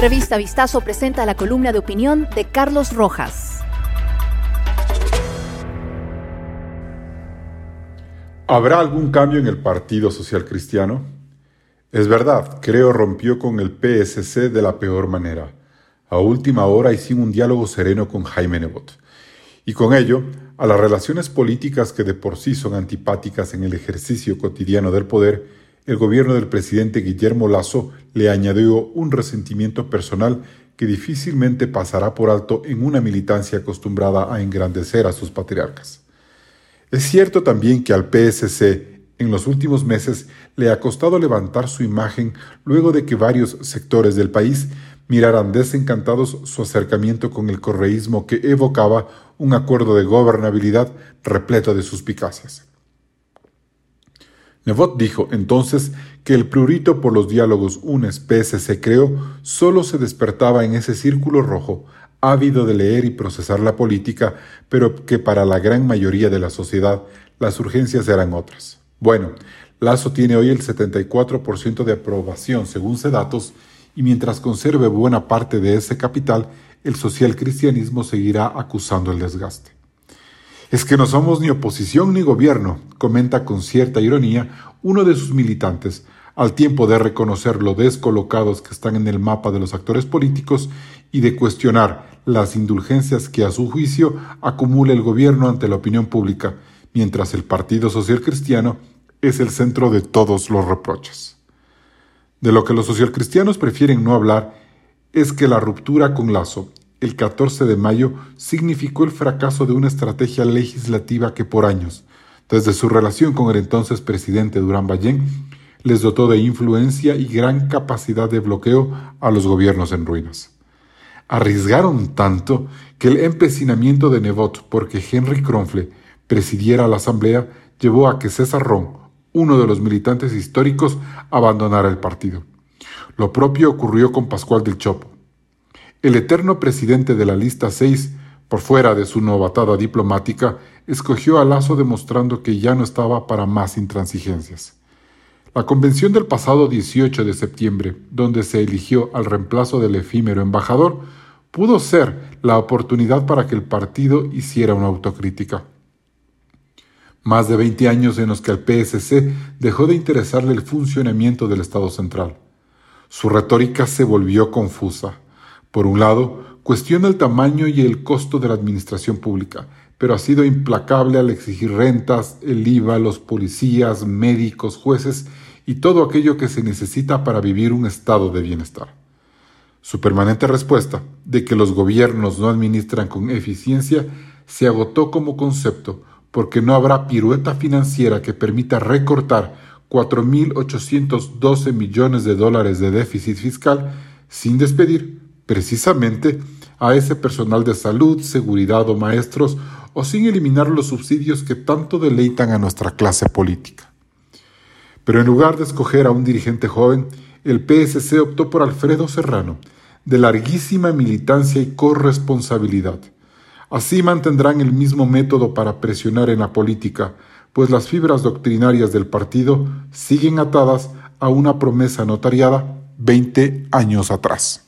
Revista Vistazo presenta la columna de opinión de Carlos Rojas. ¿Habrá algún cambio en el Partido Social Cristiano? Es verdad, creo rompió con el PSC de la peor manera, a última hora y sin un diálogo sereno con Jaime Nebot. Y con ello, a las relaciones políticas que de por sí son antipáticas en el ejercicio cotidiano del poder, el gobierno del presidente Guillermo Lazo le añadió un resentimiento personal que difícilmente pasará por alto en una militancia acostumbrada a engrandecer a sus patriarcas. Es cierto también que al PSC en los últimos meses le ha costado levantar su imagen luego de que varios sectores del país miraran desencantados su acercamiento con el correísmo que evocaba un acuerdo de gobernabilidad repleto de suspicacias. Nevot dijo entonces que el prurito por los diálogos UNES-PS se creó solo se despertaba en ese círculo rojo, ávido de leer y procesar la política, pero que para la gran mayoría de la sociedad las urgencias eran otras. Bueno, Lazo tiene hoy el 74% de aprobación según datos y mientras conserve buena parte de ese capital, el social cristianismo seguirá acusando el desgaste. Es que no somos ni oposición ni gobierno, comenta con cierta ironía uno de sus militantes, al tiempo de reconocer lo descolocados que están en el mapa de los actores políticos y de cuestionar las indulgencias que a su juicio acumula el gobierno ante la opinión pública, mientras el Partido Social Cristiano es el centro de todos los reproches. De lo que los socialcristianos prefieren no hablar es que la ruptura con Lazo el 14 de mayo significó el fracaso de una estrategia legislativa que por años, desde su relación con el entonces presidente Durán Ballén, les dotó de influencia y gran capacidad de bloqueo a los gobiernos en ruinas. Arriesgaron tanto que el empecinamiento de Nebot porque Henry Kronfle presidiera la asamblea llevó a que César Ron, uno de los militantes históricos, abandonara el partido. Lo propio ocurrió con Pascual del Chopo, el eterno presidente de la lista 6, por fuera de su novatada diplomática, escogió a Lazo demostrando que ya no estaba para más intransigencias. La convención del pasado 18 de septiembre, donde se eligió al reemplazo del efímero embajador, pudo ser la oportunidad para que el partido hiciera una autocrítica. Más de 20 años en los que al PSC dejó de interesarle el funcionamiento del Estado central. Su retórica se volvió confusa. Por un lado, cuestiona el tamaño y el costo de la administración pública, pero ha sido implacable al exigir rentas, el IVA, los policías, médicos, jueces y todo aquello que se necesita para vivir un estado de bienestar. Su permanente respuesta de que los gobiernos no administran con eficiencia se agotó como concepto porque no habrá pirueta financiera que permita recortar 4.812 millones de dólares de déficit fiscal sin despedir precisamente a ese personal de salud, seguridad o maestros, o sin eliminar los subsidios que tanto deleitan a nuestra clase política. Pero en lugar de escoger a un dirigente joven, el PSC optó por Alfredo Serrano, de larguísima militancia y corresponsabilidad. Así mantendrán el mismo método para presionar en la política, pues las fibras doctrinarias del partido siguen atadas a una promesa notariada 20 años atrás.